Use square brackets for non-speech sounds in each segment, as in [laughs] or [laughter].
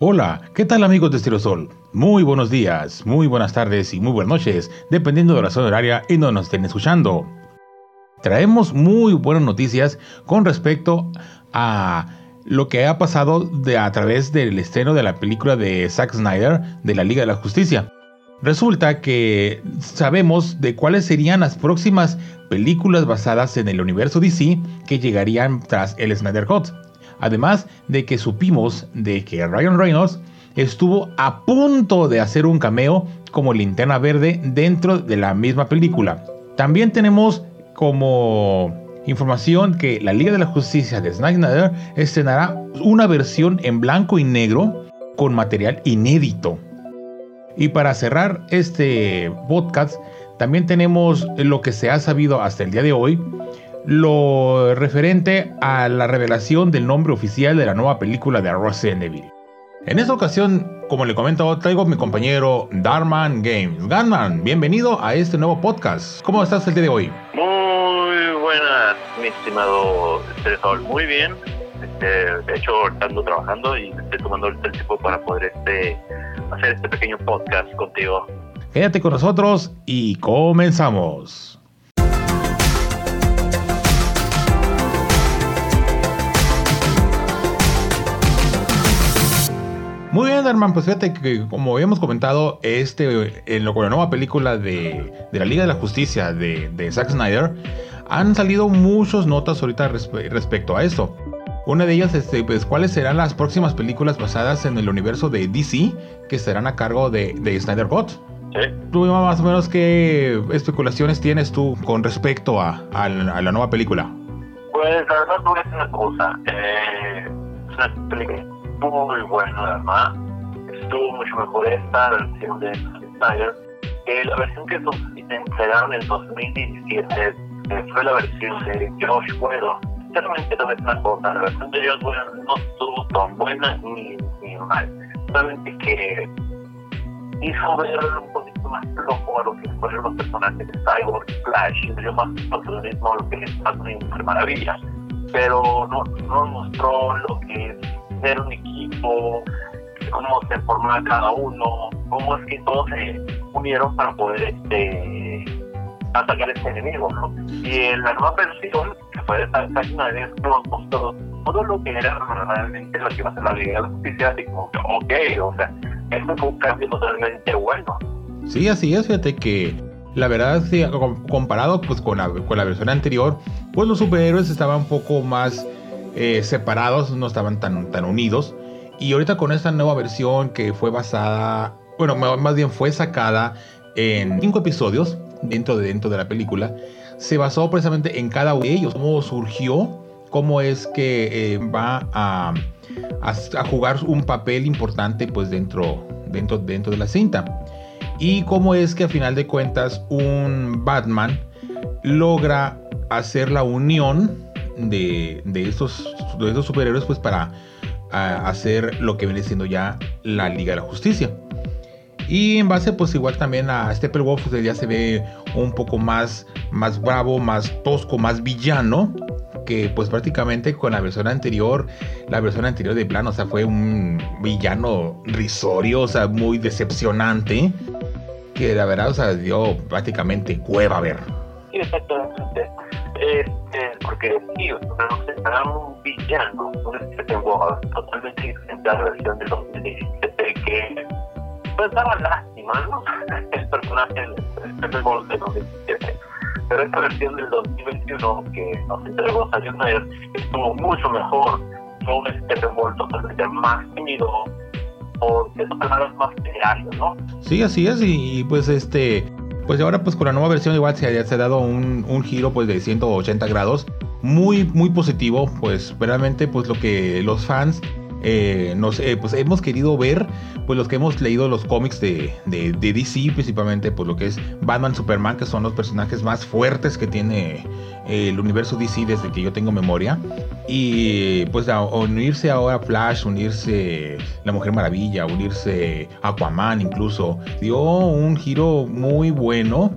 Hola, ¿qué tal amigos de Estirosol? Muy buenos días, muy buenas tardes y muy buenas noches, dependiendo de la zona horaria en donde nos estén escuchando. Traemos muy buenas noticias con respecto a lo que ha pasado a través del estreno de la película de Zack Snyder de la Liga de la Justicia. Resulta que sabemos de cuáles serían las próximas películas basadas en el universo DC que llegarían tras el Snyder Cut. Además de que supimos de que Ryan Reynolds estuvo a punto de hacer un cameo como linterna verde dentro de la misma película. También tenemos como información que la Liga de la Justicia de Snyder estrenará una versión en blanco y negro con material inédito. Y para cerrar este podcast, también tenemos lo que se ha sabido hasta el día de hoy lo referente a la revelación del nombre oficial de la nueva película de Resident Evil. En esta ocasión, como le comento, traigo a mi compañero Darman Games. Darman, bienvenido a este nuevo podcast. ¿Cómo estás el día de hoy? Muy buenas, mi estimado César. Muy bien. Este, de hecho, ando trabajando y estoy tomando el tiempo para poder este, hacer este pequeño podcast contigo. Quédate con nosotros y comenzamos. Muy bien, Darman, pues fíjate que como habíamos comentado, este, en lo, con la nueva película de, la Liga de la Justicia de, Zack Snyder, han salido muchas notas ahorita respecto a esto. Una de ellas, este, pues, ¿cuáles serán las próximas películas basadas en el universo de DC que estarán a cargo de, Snyder Cut? Sí. ¿Tú más o menos qué especulaciones tienes tú con respecto a, la nueva película? Pues la verdad, no es una cosa. Eh, es una película muy bueno, además. Estuvo mucho mejor esta versión de Snyder que la versión que nos entregaron en 2017 fue la versión de Josh Whedon. Realmente no es una cosa, la versión de Josh Whedon no estuvo tan buena ni, ni mal. Solamente que hizo ver un poquito más loco a lo que fueron los personajes de Cyborg, Flash, y dio más protagonismo a lo que es Batman Maravilla. Pero no, no mostró lo que es ser un equipo, cómo se formaba cada uno, cómo es que todos se unieron para poder este, atacar a este enemigo, ¿no? Y en la nueva versión, que fue de Zack Snyder, nos mostró todo lo que era realmente lo que iba a ser la Liga de la Justicia, así como que, ok, o sea, eso fue un cambio totalmente bueno. Sí, así es, fíjate que la verdad, sí, comparado pues con la, con la versión anterior, pues los superhéroes estaban un poco más eh, separados, no estaban tan, tan unidos. Y ahorita con esta nueva versión que fue basada, bueno, más bien fue sacada en cinco episodios dentro de, dentro de la película, se basó precisamente en cada uno de ellos, cómo surgió, cómo es que eh, va a, a, jugar un papel importante pues dentro, dentro, dentro de la cinta. Y cómo es que a final de cuentas un Batman logra hacer la unión de, estos, de estos superhéroes pues para hacer lo que viene siendo ya la Liga de la Justicia. Y en base pues igual también a Steppenwolf pues ya se ve un poco más, más bravo, más tosco, más villano que pues prácticamente con la versión anterior, la versión anterior de plano, o sea, fue un villano risorio, o sea, muy decepcionante, que la verdad, o sea, dio prácticamente cueva a ver. Exactamente. Este, porque sí, nos a un villano, un Steppenwolf totalmente diferente a la versión de 2017 que pues daba lástima, ¿no? [laughs] El personaje del Steppenwolf de 2017. Pero esta versión del 2021 que nos entregó Snyder estuvo mucho mejor. Fue un Steppenwolf totalmente más tímido, o de palabras más reales, ¿no? Sí, así es, y, y pues este pues ahora pues con la nueva versión igual se, ha dado un, un, giro pues de 180 grados. Muy muy positivo pues realmente pues lo que los fans eh, nos, eh, pues hemos querido ver, pues los que hemos leído los cómics de, de, DC, principalmente pues lo que es Batman, Superman, que son los personajes más fuertes que tiene eh, el universo DC desde que yo tengo memoria. Y pues unirse ahora Flash, unirse La Mujer Maravilla, unirse Aquaman incluso, dio un giro muy bueno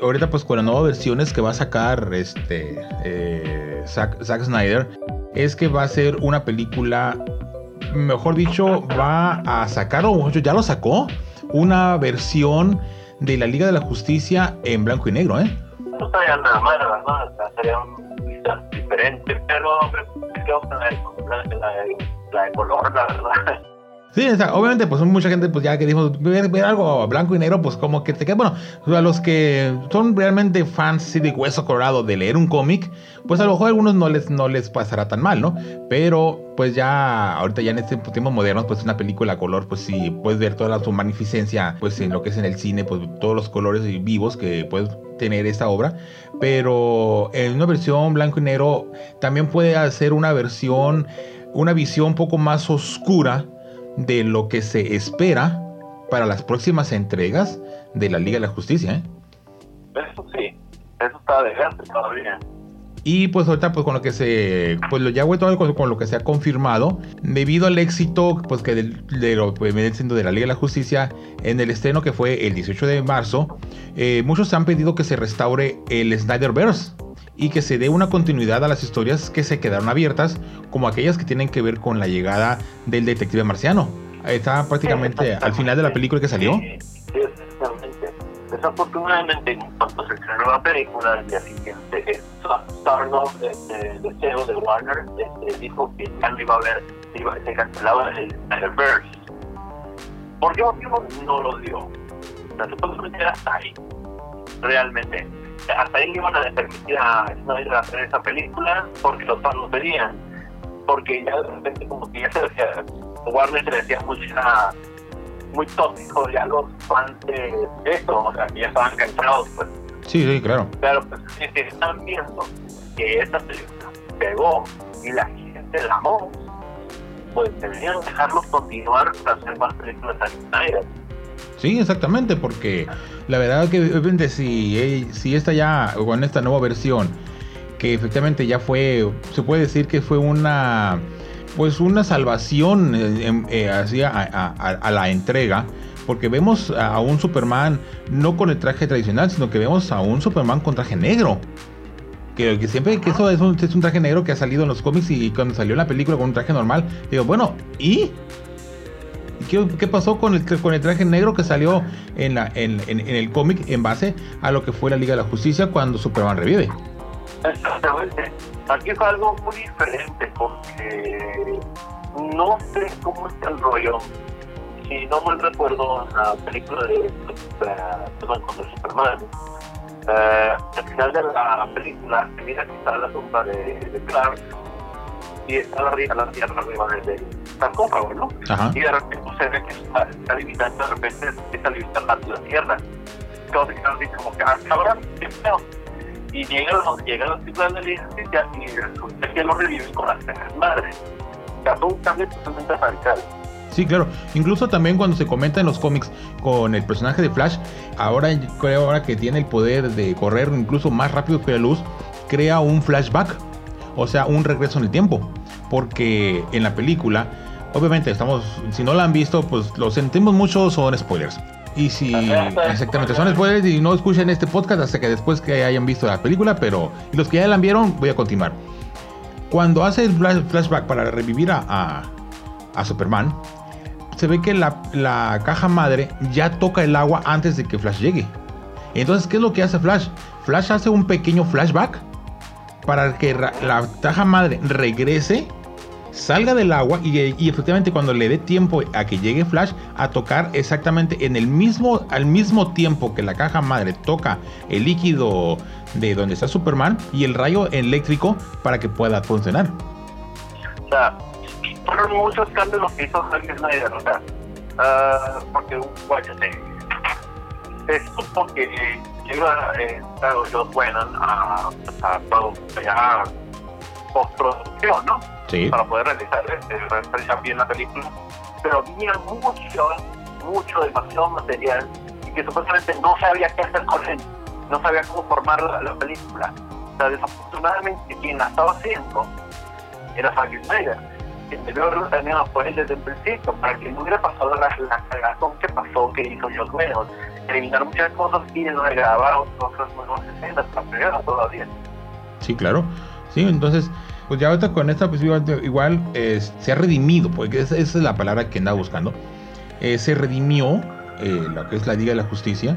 ahorita pues con las nuevas versiones que va a sacar este Zack, Snyder es que va a ser una película mejor dicho, va a sacar, o ya lo sacó, una versión de la Liga de la Justicia en blanco y negro, ¿eh? No estaría nada mal, ¿verdad? Sería un diferente, pero creo que la, la, la de color, la verdad. Sí, obviamente, pues mucha gente, pues ya que dijo, ver, algo blanco y negro, pues como que te queda. Bueno, a los que son realmente fans de hueso colorado de leer un cómic, pues a lo mejor a algunos no les, no les pasará tan mal, ¿no? Pero pues ya, ahorita ya en este tiempo moderno, pues una película a color, pues sí, puedes ver toda su magnificencia, pues en lo que es en el cine, pues todos los colores vivos que puedes tener esta obra. Pero en una versión blanco y negro, también puede hacer una versión, una visión un poco más oscura de lo que se espera para las próximas entregas de la Liga de la Justicia. ¿eh? Eso sí, eso está adelante todavía. Y pues ahorita pues con lo que se, pues lo ya vuelto con, con, lo que se ha confirmado, debido al éxito pues que de, lo de la Liga de la Justicia en el estreno que fue el 18 de marzo, eh, muchos han pedido que se restaure el Snyderverse y que se dé una continuidad a las historias que se quedaron abiertas, como aquellas que tienen que ver con la llegada del detective marciano. Está prácticamente al final de la película que salió. Sí, exactamente. Desafortunadamente, cuando se estrenó la película, el día siguiente, este, de CEO de Warner, este, dijo que ya no iba a haber, iba, se cancelaba el Snyderverse. ¿Por qué motivo no lo dio? O sea, supuestamente era ahí, realmente hasta ahí iban a permitir a Snyder hacer esa película porque los fans lo pedían. Porque ya de repente como que ya se decía, Warner se decía mucha, muy tóxico ya los fans de esto, o sea, que ya estaban cansados pues. Sí, sí, claro. Pero pues si están viendo que esta película pegó y la gente la amó, pues deberían dejarlos continuar para hacer más películas a Snyder. Sí, exactamente, porque la verdad que obviamente si, si esta ya, con esta nueva versión, que efectivamente ya fue, se puede decir que fue una, pues una salvación eh, eh, hacia a, la entrega, porque vemos a un Superman no con el traje tradicional, sino que vemos a un Superman con traje negro. Que, que siempre que eso es un, es un traje negro que ha salido en los cómics y cuando salió en la película con un traje normal, digo, bueno, ¿y? ¿Qué, pasó con el, con el traje negro que salió en, la, en, el cómic en base a lo que fue la Liga de la Justicia cuando Superman revive? Exactamente. Aquí fue algo muy diferente porque no sé cómo está el rollo. Si no me recuerdo la película de Superman contra Superman, eh, al final de la película mira que está la tumba de, de Clark y está la, la tierra arriba del sarcófago, ¿no? Y de repente se ve que está, está limitando, de repente a limitar la, la tierra. Quedan así como que, ah, cabrón, qué feo. Y llegan los, llegan los titulares de la justicia y resulta que lo reviven con las cejas madres. Un cambio totalmente radical. Sí, claro. Incluso también cuando se comenta en los cómics con el personaje de Flash, ahora creo ahora que tiene el poder de correr incluso más rápido que la luz, crea un flashback, o sea, un regreso en el tiempo porque en la película, obviamente estamos, si no la han visto, pues lo sentimos mucho, son spoilers. Y si [laughs] exactamente son spoilers y no escuchen este podcast hasta que después que hayan visto la película, pero los que ya la vieron, voy a continuar. Cuando hace el flashback para revivir a, a, Superman, se ve que la, la, caja madre ya toca el agua antes de que Flash llegue. Entonces, ¿qué es lo que hace Flash? Flash hace un pequeño flashback para que la caja madre regrese salga del agua y, efectivamente cuando le dé tiempo a que llegue Flash a tocar exactamente en el mismo al mismo tiempo que la caja madre toca el líquido de donde está Superman y el rayo eléctrico para que pueda funcionar. O sea, muchos cambios los que hizo Zack Snyder, o sea, uh, porque bueno, se, supo que llega eh, Whedon a, a, a, a postproducción, ¿no? Para poder realizar, eh, bien la película. Pero había mucho, mucho, demasiado material y que supuestamente no sabía qué hacer con él, no sabía cómo formar la, película. O sea, desafortunadamente quien la estaba haciendo era Zack Snyder. Quien debió haberlo terminado fue él desde el principio, para que no hubiera pasado la, la cagazón que pasó, que hizo Joss Whedon. Eliminar muchas cosas y no grabar otras nuevas escenas para todavía. Sí, claro. Sí, entonces pues ya ahorita con esta pues igual, se ha redimido, porque esa, es la palabra que andaba buscando. Eh, se redimió eh, lo que es la Liga de la Justicia.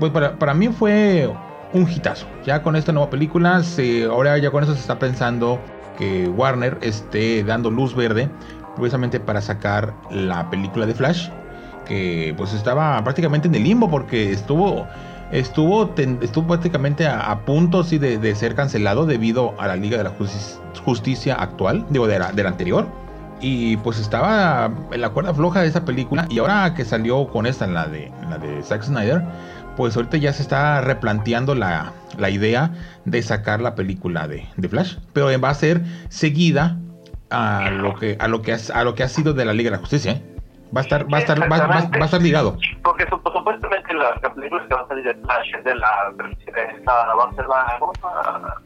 Pues para, para mí fue un hitazo. Ya con esta nueva película, se, ahora ya con eso se está pensando que Warner esté dando luz verde precisamente para sacar la película de Flash, que pues estaba prácticamente en el limbo porque estuvo estuvo, estuvo prácticamente a, punto de, ser cancelado debido a la Liga de la Justicia actual, digo, de la, anterior. Y pues estaba en la cuerda floja de esa película. Y ahora que salió con esta, la de, la de Zack Snyder, pues ahorita ya se está replanteando la, la idea de sacar la película de, de, Flash. Pero va a ser seguida a lo que, a lo que, a lo que ha sido de la Liga de la Justicia. ¿eh? Va a estar, va a estar, va, a estar ligado. Porque supuestamente la, película que va a salir de Flash de la, esa, va a ser la,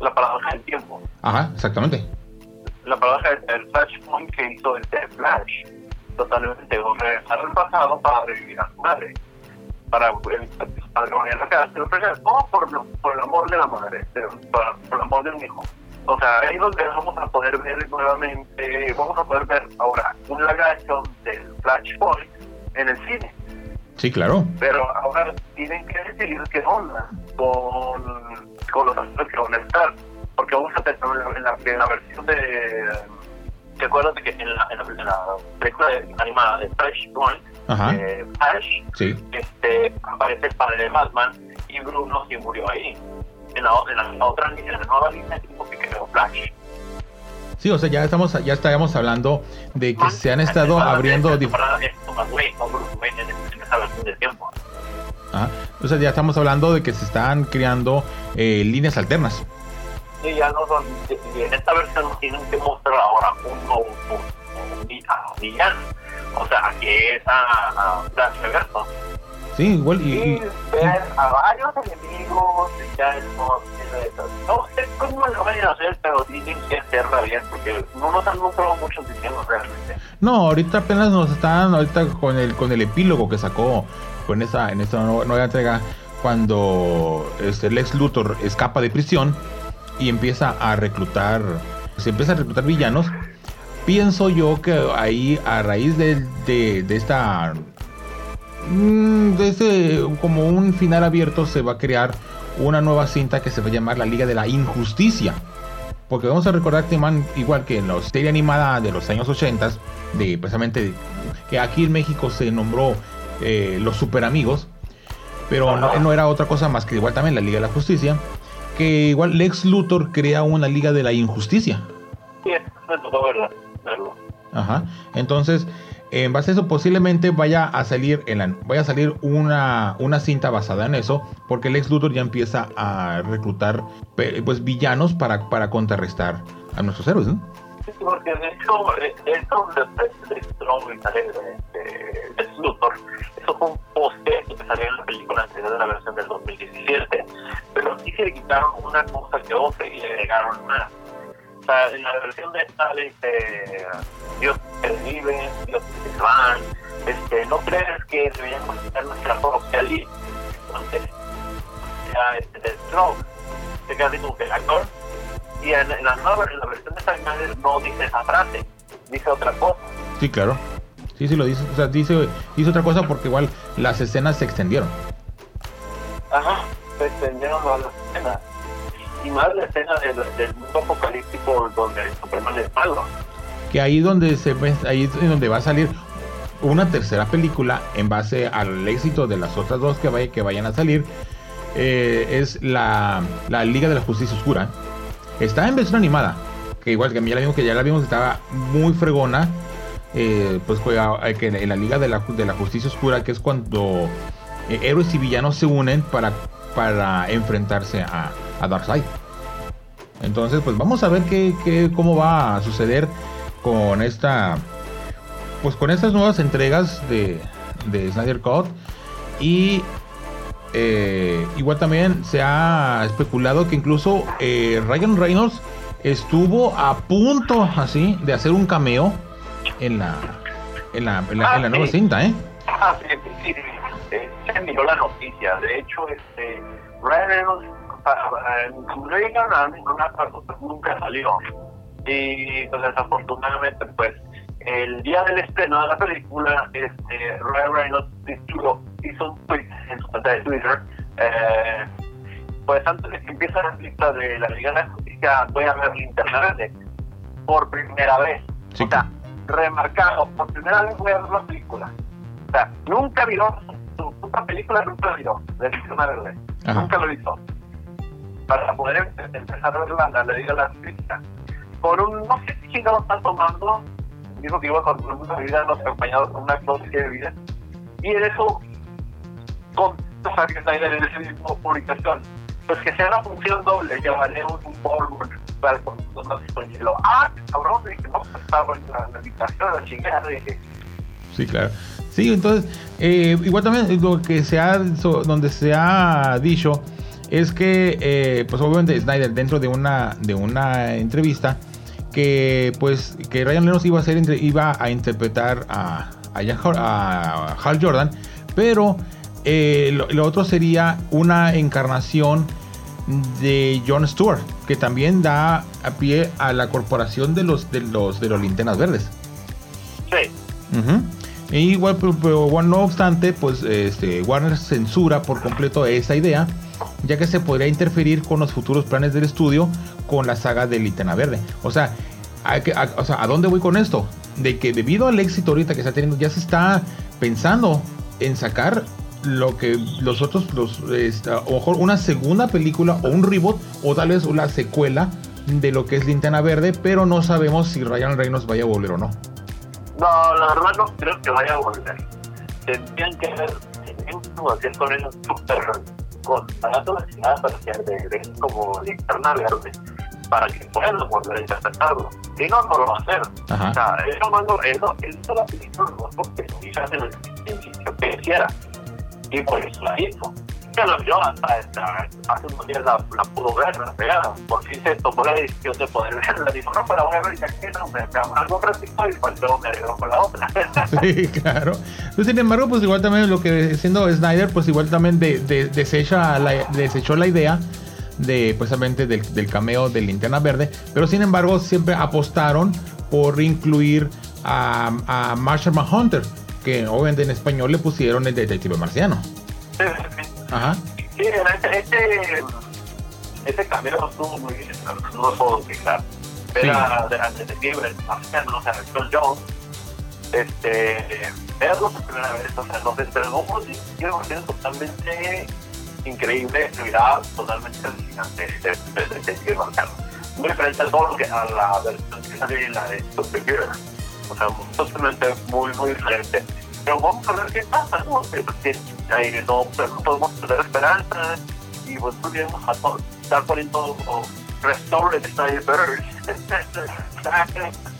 la paradoja del tiempo. Ajá, exactamente. La paradoja del Flashpoint que hizo este Flash. Totalmente, regresar al pasado para revivir a su madre. Para, eh, para que la casa, o por, por el amor de la madre, por, por el amor de un hijo. O sea, ahí donde vamos a poder ver nuevamente, vamos a poder ver ahora un live del Flashpoint en el cine. Sí, claro. Pero ahora tienen que decidir qué onda con, con los actores que van a estar. Porque vamos a tener en la, en la, versión de. ¿Te acuerdas de que en la, en la, película animada de Flashpoint, eh, Flash, sí. este, aparece el padre de Batman y Bruno sí murió ahí? en la, en la otra en la nueva línea Flash. Sí, o sea, ya estamos, ya estábamos hablando de que se han estado abriendo. Ah, o sea, ya estamos hablando de que se están creando eh, líneas alternas. Sí, ya no son. En esta versión tienen que mostrar ahora un, un, un, un villano. O sea, que es a, a Flash Reverso. Sí, igual y, y, ver a varios enemigos ya no, no sé cómo lo vayan a hacer, pero tienen que hacerla bien porque no nos han mostrado muchos diseños realmente. No, ahorita apenas nos están ahorita con el con el epílogo que sacó con esa en esta nueva, entrega cuando este Lex Luthor escapa de prisión y empieza a reclutar se empieza a reclutar villanos. Pienso yo que ahí a raíz de, de, de esta Mm, desde como un final abierto se va a crear una nueva cinta que se va a llamar la Liga de la Injusticia. Porque vamos a recordar que man, igual que en la serie animada de los años 80, de precisamente que aquí en México se nombró eh, los super amigos, pero no, no, era otra cosa más que igual también la Liga de la Justicia, que igual Lex Luthor crea una Liga de la Injusticia. Sí, verlo. Ajá. Entonces, en base a eso posiblemente vaya a salir en la, vaya a salir una, una cinta basada en eso porque el ex Luthor ya empieza a reclutar pues villanos para, para contrarrestar a nuestros héroes ¿no? Sí, porque de hecho esto de Strong de Luthor eso fue un poste que salió en la película anterior de la versión del 2017 pero sí se quitaron una cosa que otra y le agregaron más o sea, en la versión de esta dice Dios te vive, Dios te van, este, no crees que deberíamos quitar nuestra propia ley. Entonces, ya este, del stroke, se queda así como que el actor. Y en, la nueva, en la versión de esta no dice esa frase, dice otra cosa. Sí, claro. Sí, sí lo dice. O sea, dice, dice otra cosa porque igual las escenas se extendieron. Ajá, se extendieron las escenas más la escena del, mundo apocalíptico donde Superman es malo. Que ahí donde se ahí es donde va a salir una tercera película en base al éxito de las otras dos que, vaya, que vayan a salir. Eh, es la, la, Liga de la Justicia Oscura. Está en versión animada. Que igual que ya la vimos, que ya la vimos, estaba muy fregona. Eh, pues eh, que en la Liga de la, de la Justicia Oscura, que es cuando héroes y villanos se unen para, para enfrentarse a, a Darkseid. Entonces, pues vamos a ver qué, cómo va a suceder con esta, pues con estas nuevas entregas de, de Snyder Cut y eh, igual también se ha especulado que incluso eh, Ryan Reynolds estuvo a punto así de hacer un cameo en la en la, en la, nueva cinta, ¿eh? Ah, sí, sí, sí, se miró la noticia. De hecho, este, Ryan Reynolds no llegaron a ninguna parte, nunca salió. Y pues, desafortunadamente, pues, el día del estreno de la película, este, Ryan Reynolds hizo un tweet en su cuenta de Twitter. Eh, pues antes de que empiece la película de la Liga de la Justicia, voy a ver Linterna Verde por primera vez. O sea, remarcado, por primera vez voy a ver la película. O sea, nunca vio su puta película, nunca la vio, de Linterna Verde. Nunca lo hizo. Para poder empezar a ver la, Liga de la Justicia. Por un, no sé si lo están tomando, dijo que iba con una bebida, nos acompañado con una dosis de bebida. Y en eso, con Zack Snyder en esa misma publicación, pues que sea una función doble, llevaré un, un para con con hielo. Ah, cabrón, dije, no, pues estaba en la, la habitación, la chingada, dije. Sí, claro. Sí, entonces, eh, igual también lo que se ha, donde se ha dicho es que, eh, pues obviamente Snyder dentro de una, de una entrevista, que pues que Ryan Reynolds iba a ser iba a interpretar a, a, Hal Jordan, pero eh, lo, otro sería una encarnación de John Stewart, que también da a pie a la corporación de los de los de los linternas verdes. Sí. E igual, pero, no obstante, pues este, Warner censura por completo esa idea, ya que se podría interferir con los futuros planes del estudio con la saga de Linterna Verde. O sea, a, o sea, ¿a dónde voy con esto? De que debido al éxito ahorita que está teniendo, ya se está pensando en sacar lo que los otros, los, o mejor una segunda película o un reboot o tal vez una secuela de lo que es Linterna Verde, pero no sabemos si Ryan Reynolds vaya a volver o no. No, la verdad no creo que vaya a volver. Tendrían que ver, tendrían que hacer con ellos súper con la ciudad para que de, como linterna verde para que puedan volver a interpretarlo. Si no, no lo va a hacer. Ajá. O sea, él no mandó, él no, él hizo la película no porque lo hizo en el que quisiera. Y por eso la hizo lo vio hasta, hace unos días la, la, pudo ver, la pegada. Por fin se tomó la decisión de poder verla. Dijo, no, pero voy a ver que no, me algo práctico y pues luego me alegró con la otra. [laughs] sí, claro. Pues, sin embargo, pues igual también lo que siendo Snyder, pues igual también de, de, desecha la, desechó la idea de precisamente del, del cameo de Linterna Verde, pero sin embargo siempre apostaron por incluir a, a Marshall Manhunter, que obviamente en español le pusieron el detective marciano. Sí, sí. Ajá. Sí, este, este, este cameo estuvo muy bien, no lo puedo explicar. Era sí. de o sea, John Jones. Este, era por primera vez, o sea, no se estrenó un totalmente increíble, actividad totalmente alucinante de Detective Marciano. Muy diferente a todo lo que a la versión que salió en la de Supergirl. O sea, totalmente muy, muy diferente. Pero vamos a ver qué pasa, ¿no? Porque ahí no, no podemos perder esperanza y pues podríamos estar poniendo Restore the Cyberverse [laughs]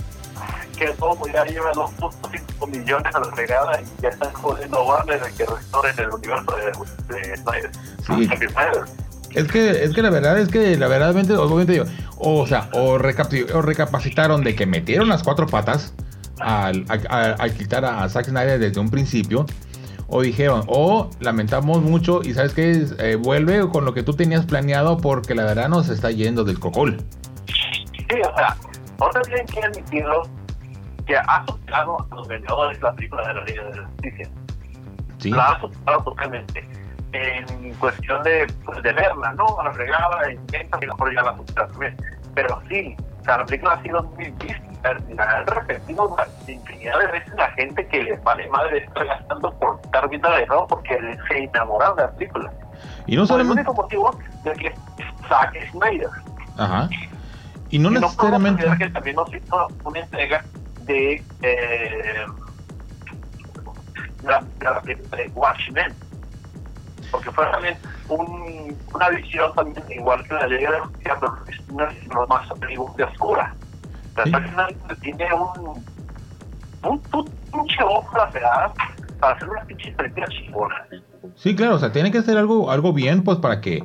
que todo ya lleva 2.5 millones a la regada y ya están jodiendo Warner de que restoren el universo de, de Snyder. Sí. Es que, es que la verdad es que la verdad obviamente o sea, o, o recapacitaron de que metieron las cuatro patas al, quitar a Zack Snyder desde un principio. O dijeron, o lamentamos mucho y sabes que eh, vuelve con lo que tú tenías planeado porque la verdad nos está yendo del cocol. Sí, o sea, ahora tienen que admitirlo que ha superado a los vendedores la película de la Liga de la Justicia. Sí. La ha superado totalmente. En cuestión de, pues, de verla, ¿no? A la fregada, intenta y mejor ya la supera también. Pero sí, o sea, la película ha sido muy vista han repetido infinidad de veces la gente que les vale madre estar gastando por estar viendo de porque se enamoraron de la película. Y no solamente... el único motivo de que Zack Snyder. Ajá. Y no y necesariamente... No que también nos hizo una entrega de eh, la, de Watchmen. Porque fue también un, una visión también igual que la ley de la justicia, pero es una visión más de oscura ¿Sí? tiene un, un, pinche ojo para hacer una pinche película chingona. Sí, claro, o sea, tiene que hacer algo, algo bien, pues para que,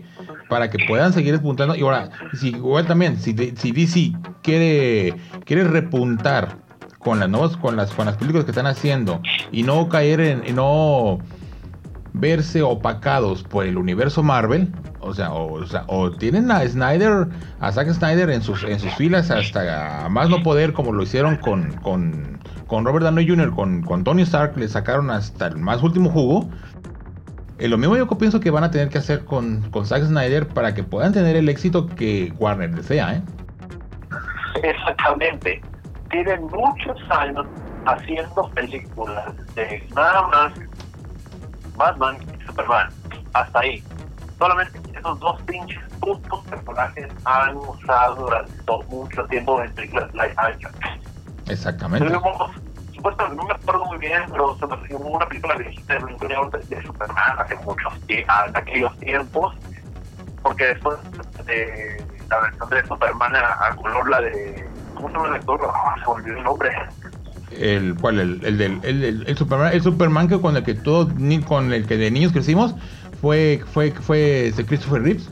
para que puedan seguir despuntando. Y ahora, si igual también, si, si DC quiere, quiere repuntar con las nuevas, con las, con las películas que están haciendo y no caer en, y no verse opacados por el universo Marvel, O sea, o, sea, o tienen a Snyder, a Zack Snyder en sus, en sus filas hasta más no poder, como lo hicieron con, Robert Downey Jr., con, Tony Stark, le sacaron hasta el más último jugo. Eh, lo mismo yo pienso que van a tener que hacer con, con Zack Snyder para que puedan tener el éxito que Warner desea, ¿eh? Exactamente. Tienen muchos años haciendo películas de nada más Batman y Superman. Hasta ahí. Solamente esos dos pinches puntos personajes han usado durante todo, mucho tiempo en películas live action. Exactamente. supuestamente, no me acuerdo muy bien, pero se me hubo una película de, de Superman hace muchos aquellos tiempos, porque después de la versión de Superman a, color, la de. ¿Cómo se llama el actor? Ah, se olvidó el nombre el cuál el, el del el, el, Superman el Superman que con el que todos con el que de niños crecimos fue fue fue de Christopher Reeves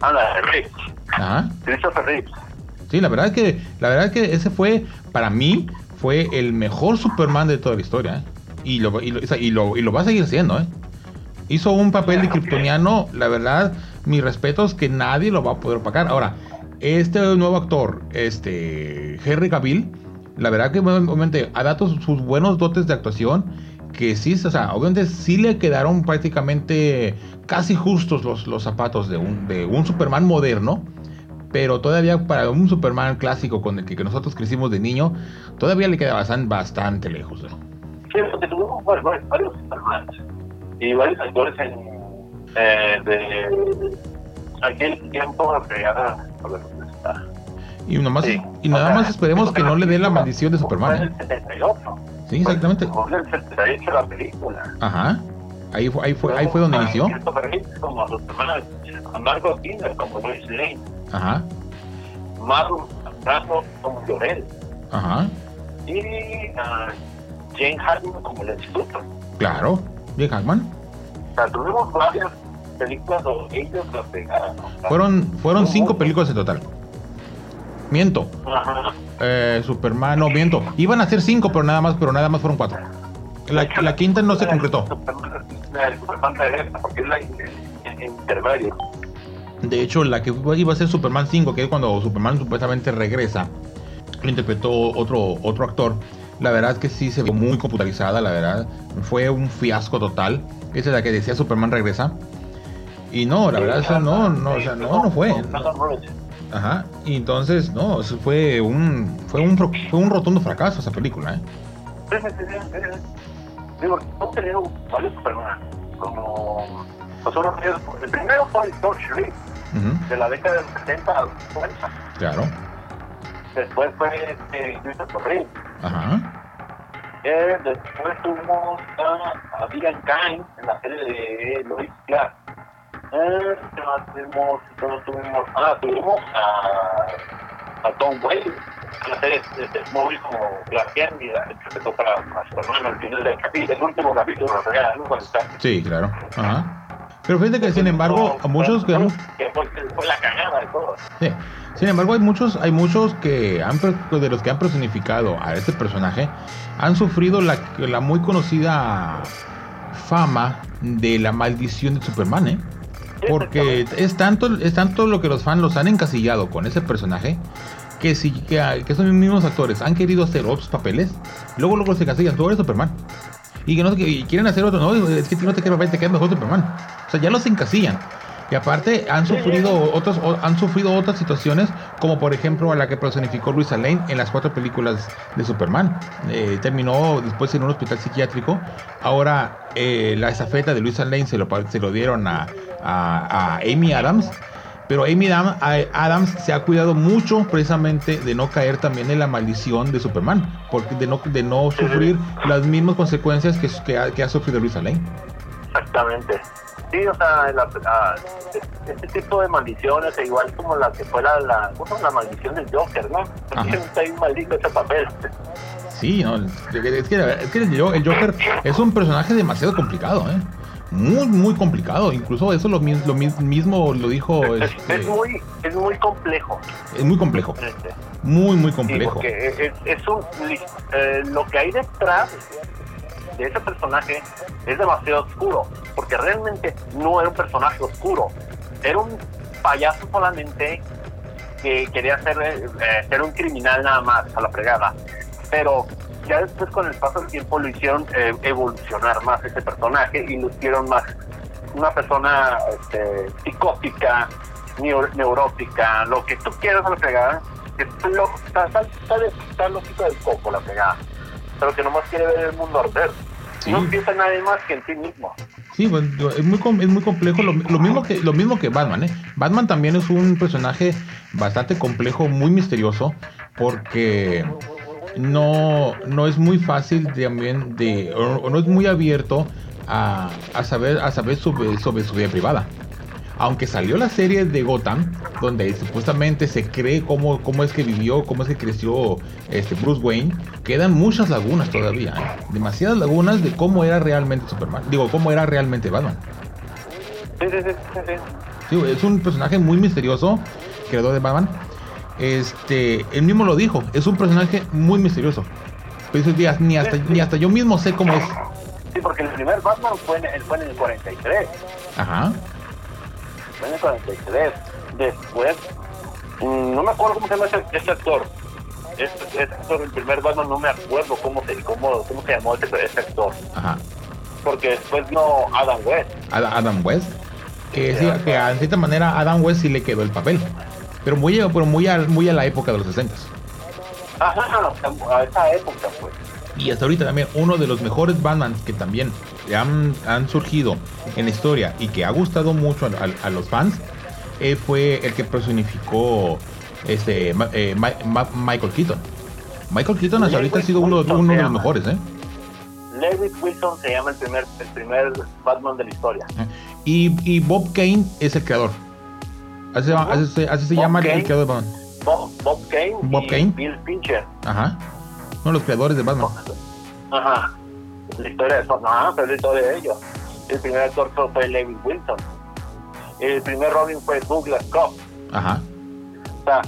ah la de Reeves Ajá. Christopher Reeves sí la verdad es que la verdad es que ese fue para mí fue el mejor Superman de toda la historia ¿eh? y, lo, y, lo, y, lo, y lo va a seguir siendo ¿eh? hizo un papel de kryptoniano la verdad mis respetos que nadie lo va a poder opacar ahora este nuevo actor este Henry Cavill la verdad que obviamente ha dado sus buenos dotes de actuación que sí, o sea, obviamente sí le quedaron prácticamente casi justos los, los zapatos de un, de un Superman moderno, pero todavía para un Superman clásico con el que, nosotros crecimos de niño, todavía le queda bastante, bastante lejos. Sí, porque tuvimos varios Superman y varios actores en, eh, de aquel tiempo que a ver dónde está. Y, nomás, y nada más esperemos que no le dé la maldición de Superman. ¿eh? Sí, exactamente. [laughs] la película. Ajá. Ahí fue, ahí fue, ahí fue donde inició. Como Superman, a Margot Kidder como Lois Lane. Ajá. Marlon Brando como Llorel. Ajá. Y uh, Jane Hackman como Lex Luthor. Claro, Jane Hackman. O sea, tuvimos varias películas donde ellos la pegaron. Fueron, fueron cinco películas en total. Miento. Eh, Superman, no, miento. Iban a ser cinco, pero nada más, pero nada más fueron cuatro. La, la quinta no se concretó. De hecho, la que iba a ser Superman 5, que es cuando Superman supuestamente regresa, lo interpretó otro, otro actor. La verdad es que sí se ve muy computarizada, la verdad. Fue un fiasco total. Esa es la que decía Superman regresa. Y no, la verdad, no, no, o sea, no, no fue. Ajá. Y entonces, no, eso fue un, fue un, fue un rotundo fracaso esa película, ¿eh? Sí, sí, sí, sí. Digo, hemos tenido varios Superman, como nosotros el primero fue el George Reed, de la década del 70 a 50. Claro. Después fue este, Christopher Reeve. Ajá. Eh, después tuvimos a, a Vivian Kine en la serie de Lois Clark. Eh, tuvimos, tuvimos, ah, tuvimos a, a Tom Wayne, la serie este, móvil como Glaciar, y que se para a su hermano al final del capítulo, el último capítulo, ¿no? Cuando está. Sí, claro. Ajá. Pero fíjate que sin embargo, a muchos que, que fue, fue, la cagada de todo. Sí. Sin embargo, hay muchos, hay muchos que han de los que han personificado a este personaje han sufrido la, la muy conocida fama de la maldición de Superman, ¿eh? Porque es tanto, es tanto lo que los fans los han encasillado con ese personaje que si que, que esos mismos actores han querido hacer otros papeles, luego luego se encasillan, tú eres Superman. Y que no y quieren hacer otro, no, es que no te queda papel, te queda mejor Superman. O sea, ya los encasillan. Y aparte han sufrido otros han sufrido otras situaciones, como por ejemplo a la que personificó Luisa Lane en las cuatro películas de Superman. Eh, terminó después en un hospital psiquiátrico. Ahora eh, la estafeta de Luisa Lane se lo, se lo dieron a, a, Amy Adams. Pero Amy Adams se ha cuidado mucho precisamente de no caer también en la maldición de Superman, porque de no, de no sufrir las mismas consecuencias que, que, ha, que ha sufrido Luisa Lane. Exactamente. Sí, o sea, la, este tipo de maldiciones, igual como la que fue la, la, la maldición del Joker, ¿no? Está ahí maldito ese papel. Sí, no, es que, es que el Joker es un personaje demasiado complicado, ¿eh? muy, muy complicado. Incluso eso lo, lo mismo lo dijo. Es, este, es, muy, es muy complejo. Es muy complejo. Muy, muy complejo. es, es, un, eh, lo que hay detrás de ese personaje es demasiado oscuro, porque realmente no era un personaje oscuro, era un payaso solamente que quería ser, eh, ser un criminal nada más, a la fregada. Pero ya después con el paso del tiempo lo hicieron eh, evolucionar más ese personaje y lo hicieron más una persona este, psicótica, neurótica, lo que tú quieras a la fregada, que está, está, loquito del coco la pegada, pero que nomás quiere ver el mundo arder. No piensa nadie más que en ti mismo. Sí, es muy, es muy complejo, lo, mismo que, lo mismo que Batman, ¿eh? Batman también es un personaje bastante complejo, muy misterioso, porque no, no es muy fácil también de, o, no es muy abierto a, a saber, a saber sobre, sobre su vida privada aunque salió la serie de Gotham, donde supuestamente se cree cómo, cómo es que vivió, cómo es que creció este Bruce Wayne, quedan muchas lagunas todavía, ¿eh? demasiadas lagunas de cómo era realmente Superman, digo, cómo era realmente Batman. Sí, sí, sí, sí. es un personaje muy misterioso, creador de Batman. Este, él mismo lo dijo, es un personaje muy misterioso. Pero días, ni hasta, ni hasta yo mismo sé cómo es. Sí, porque el primer Batman fue en, fue en el 43. Ajá año 43. Después, mm, no me acuerdo cómo se llama ese, actor. Este, actor, el primer Batman, no me acuerdo cómo se, cómo, cómo se llamó ese, actor. Ajá. Porque después no Adam West. Adam West. Que, sí, que de cierta manera Adam West sí le quedó el papel. Pero muy, pero muy, a, muy a la época de los 60. Ajá, a esa época, pues. Y hasta ahorita también uno de los mejores Batman que también han, han surgido en la historia y que ha gustado mucho a, los fans eh, fue el que personificó este eh, Michael Keaton. Michael Keaton hasta ahorita ha sido uno, uno de los mejores, ¿eh? Lewis Wilson se llama el primer, el primer Batman de la historia. Y, y Bob Kane es el creador. Así, así, se llama el creador de Batman. Bob, Bob Kane Bob Kane. Bill Fincher. Ajá. Son los creadores de Batman. Ajá. La historia de Batman, pero la historia de ellos. El primer actor fue Lewis Wilson. El primer Robin fue Douglas Cobb. Ajá. O sea,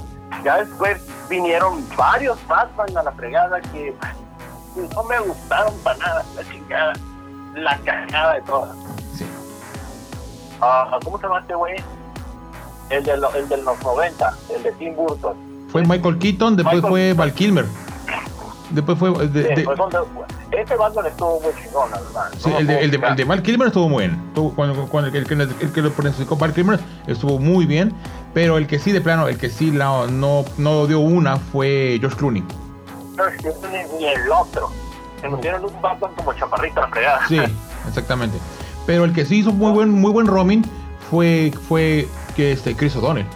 ya después vinieron varios Batman a la fregada que no me gustaron para nada, la chingada, la cagada de todas. Sí. Uh, ¿Cómo se llama este güey? El de, el de los 90, el de Tim Burton. Fue Michael Keaton, después fue Val Kilmer. Después fue. De, de, este Batman estuvo muy chingón, la verdad. Sí, el, de, el, de, el de Val Kilmer estuvo muy bien. Cuando, cuando el, que, el que lo presentó Val Kilmer estuvo muy bien. Pero el que sí, de plano, el que sí la, no, no dio una fue George Clooney. Ni el otro. Se metieron un Batman como chaparrito la fregada. Sí, exactamente. Pero el que sí hizo muy buen, muy buen Robin fue, fue que este Chris O'Donnell.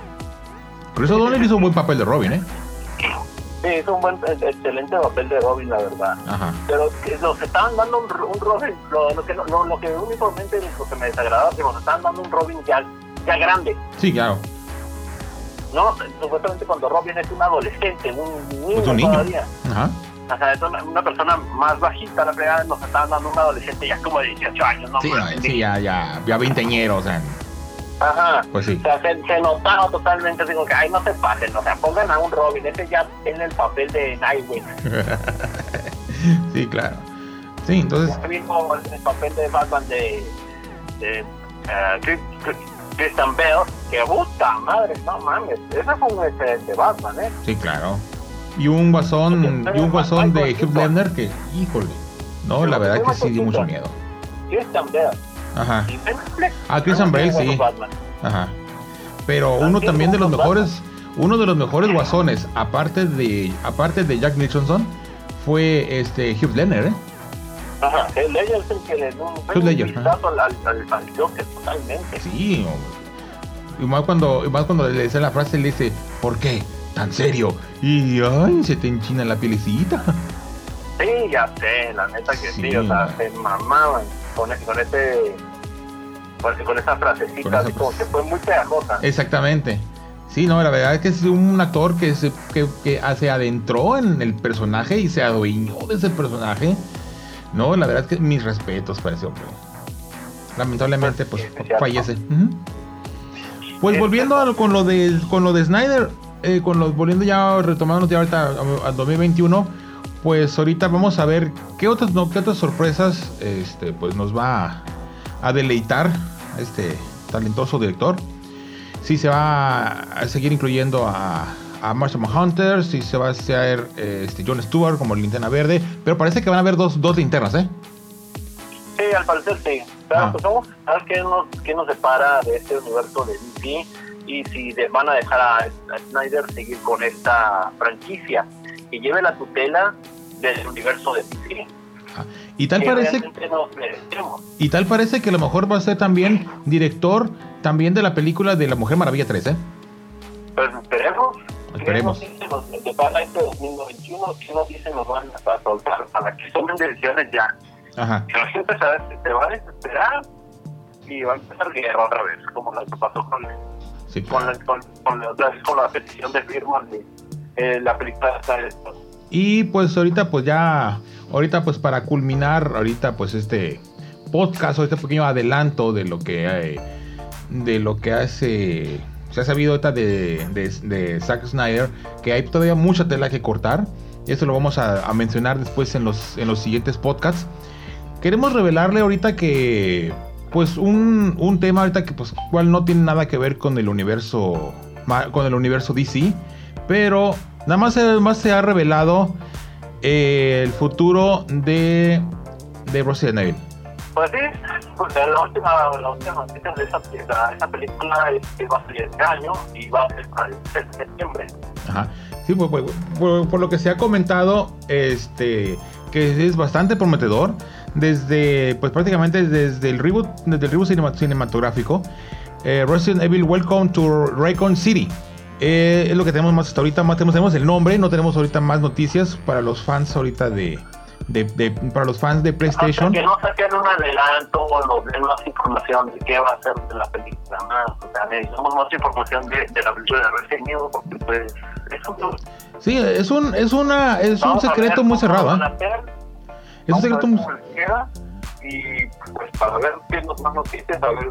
Chris O'Donnell hizo un buen papel de Robin, ¿eh? Sí, es un buen, excelente papel de Robin, la verdad. Pero nos estaban dando un, Robin, lo, que, lo, lo, que únicamente lo que me desagradaba, que nos estaban dando un Robin ya, ya grande. Sí, claro. No, supuestamente cuando Robin es un adolescente, un niño, un niño. todavía. Ajá. O sea, es una, persona más bajita, la verdad, nos estaban dando un adolescente ya como de 18 años, ¿no? Sí, sí ya, ya, ya veinteñero, o sea. Ajá. Pues sí. O sea, se, notaba totalmente, digo que, ay, no se pasen, o sea, pongan a un Robin, ese ya tiene el papel de Nightwing. [laughs] sí, claro. Sí, entonces... Mismo el papel de Batman de, de uh, Christian Bale, que puta madre, no mames, ese fue un excelente Batman, ¿eh? Sí, claro. Y un guasón, y un guasón de Hugh Ledner que, híjole, no, la verdad que sí dio mucho miedo. Christian Bale Ajá. Ah, Christian Bale, sí. Ajá. Pero uno también de los mejores, uno de los mejores guasones, aparte de, aparte de Jack Nicholson, fue este Hugh Ledger, ¿eh? Ajá, el Ledger es el que le dio un Ledger, al, al, al, Joker totalmente. Sí, y más cuando, y más cuando le dice la frase, le dice, ¿por qué? ¿Tan serio? Y ay, se te enchina la pielecita. Sí, ya sé, la neta que sí, o sea, se mamaban con, con ese con, esa frasecita, así como que fue muy pegajosa. Exactamente. Sí, no, la verdad es que es un actor que se, que, que se adentró en el personaje y se adueñó de ese personaje. No, la verdad es que mis respetos para ese hombre. Lamentablemente, pues, fallece. Pues volviendo con lo de con lo de Snyder, eh, con los volviendo ya retomándonos ya ahorita a, 2021, pues ahorita vamos a ver qué otras, no, qué otras sorpresas este, pues nos va a, deleitar este talentoso director. Si se va a seguir incluyendo a, a Marshall Hunter, si se va a hacer este, John Stewart como linterna verde, pero parece que van a haber dos, dos linternas, ¿eh? Sí, al parecer sí. Pero, ah. pues vamos a ver qué nos, qué nos separa de este universo de DC y si van a dejar a, Snyder seguir con esta franquicia que lleve la tutela del universo de DC. Ah, y tal parece y tal parece que a lo mejor va a ser también director también de la película de la Mujer Maravilla 3, ¿eh? Pues esperemos. Esperemos. Que para este 2021, que nos dicen nos van a soltar para que tomen decisiones ya. Ajá. Que la gente se va a desesperar y va a empezar guerra otra vez, como lo que pasó con con, la, con, con, la, petición de firma de eh, la película y pues ahorita pues ya ahorita pues para culminar ahorita pues este podcast o este pequeño adelanto de lo que hay, de lo que hace se ha sabido ahorita de, de, Zack Snyder que hay todavía mucha tela que cortar. Y eso lo vamos a, a, mencionar después en los, en los siguientes podcasts. Queremos revelarle ahorita que pues un, un, tema ahorita que pues cual no tiene nada que ver con el universo con el universo DC, pero nada más, más se ha revelado eh, el futuro de de Resident Evil. Pues sí, pues la última, la última noticia de esa, esa película es que va a salir este año y va a ser para el 6 de septiembre. Ajá. Sí, pues, pues, por, por, lo que se ha comentado, este que es bastante prometedor desde, pues prácticamente desde el reboot, desde el reboot cinematográfico. Eh, Resident Evil Welcome to Raycon City. Eh, es lo que tenemos más hasta ahorita. Más tenemos, el nombre, no tenemos ahorita más noticias para los fans ahorita de, de, para los fans de PlayStation. que no saquen un adelanto o nos den más información de qué va a ser de la película más. O sea, necesitamos más información de, de la película de Resident Evil porque pues es un... Sí, es un, es una, es un secreto muy cerrado. ¿eh? Es un secreto muy y pues para ver qué nos más noticias, a ver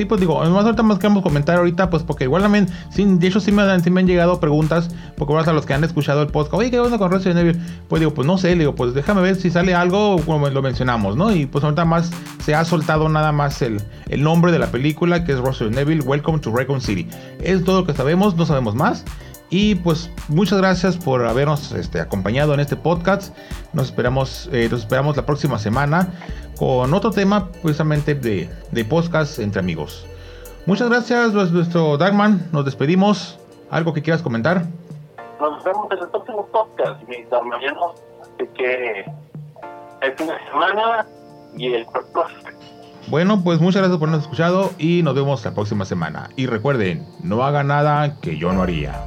Sí, pues digo, más ahorita más queremos comentar ahorita, pues porque igual también, de hecho sí me, han, sí me han llegado preguntas, porque ahora a los que han escuchado el podcast, oye, ¿qué onda con Resident Evil? Pues digo, pues no sé, digo, pues déjame ver si sale algo, como lo mencionamos, ¿no? Y pues ahorita más se ha soltado nada más el, el nombre de la película, que es Resident Evil, Welcome to Raccoon City. Es todo lo que sabemos, no sabemos más. Y pues muchas gracias por habernos este, acompañado en este podcast. Nos esperamos, eh, nos esperamos la próxima semana con otro tema precisamente de, de podcast entre amigos. Muchas gracias, nuestro Dagman. Nos despedimos. ¿Algo que quieras comentar? Nos vemos en el próximo podcast, mis hermanos. Así que el fin de semana y el próximo. Bueno, pues muchas gracias por habernos escuchado y nos vemos la próxima semana. Y recuerden, no haga nada que yo no haría.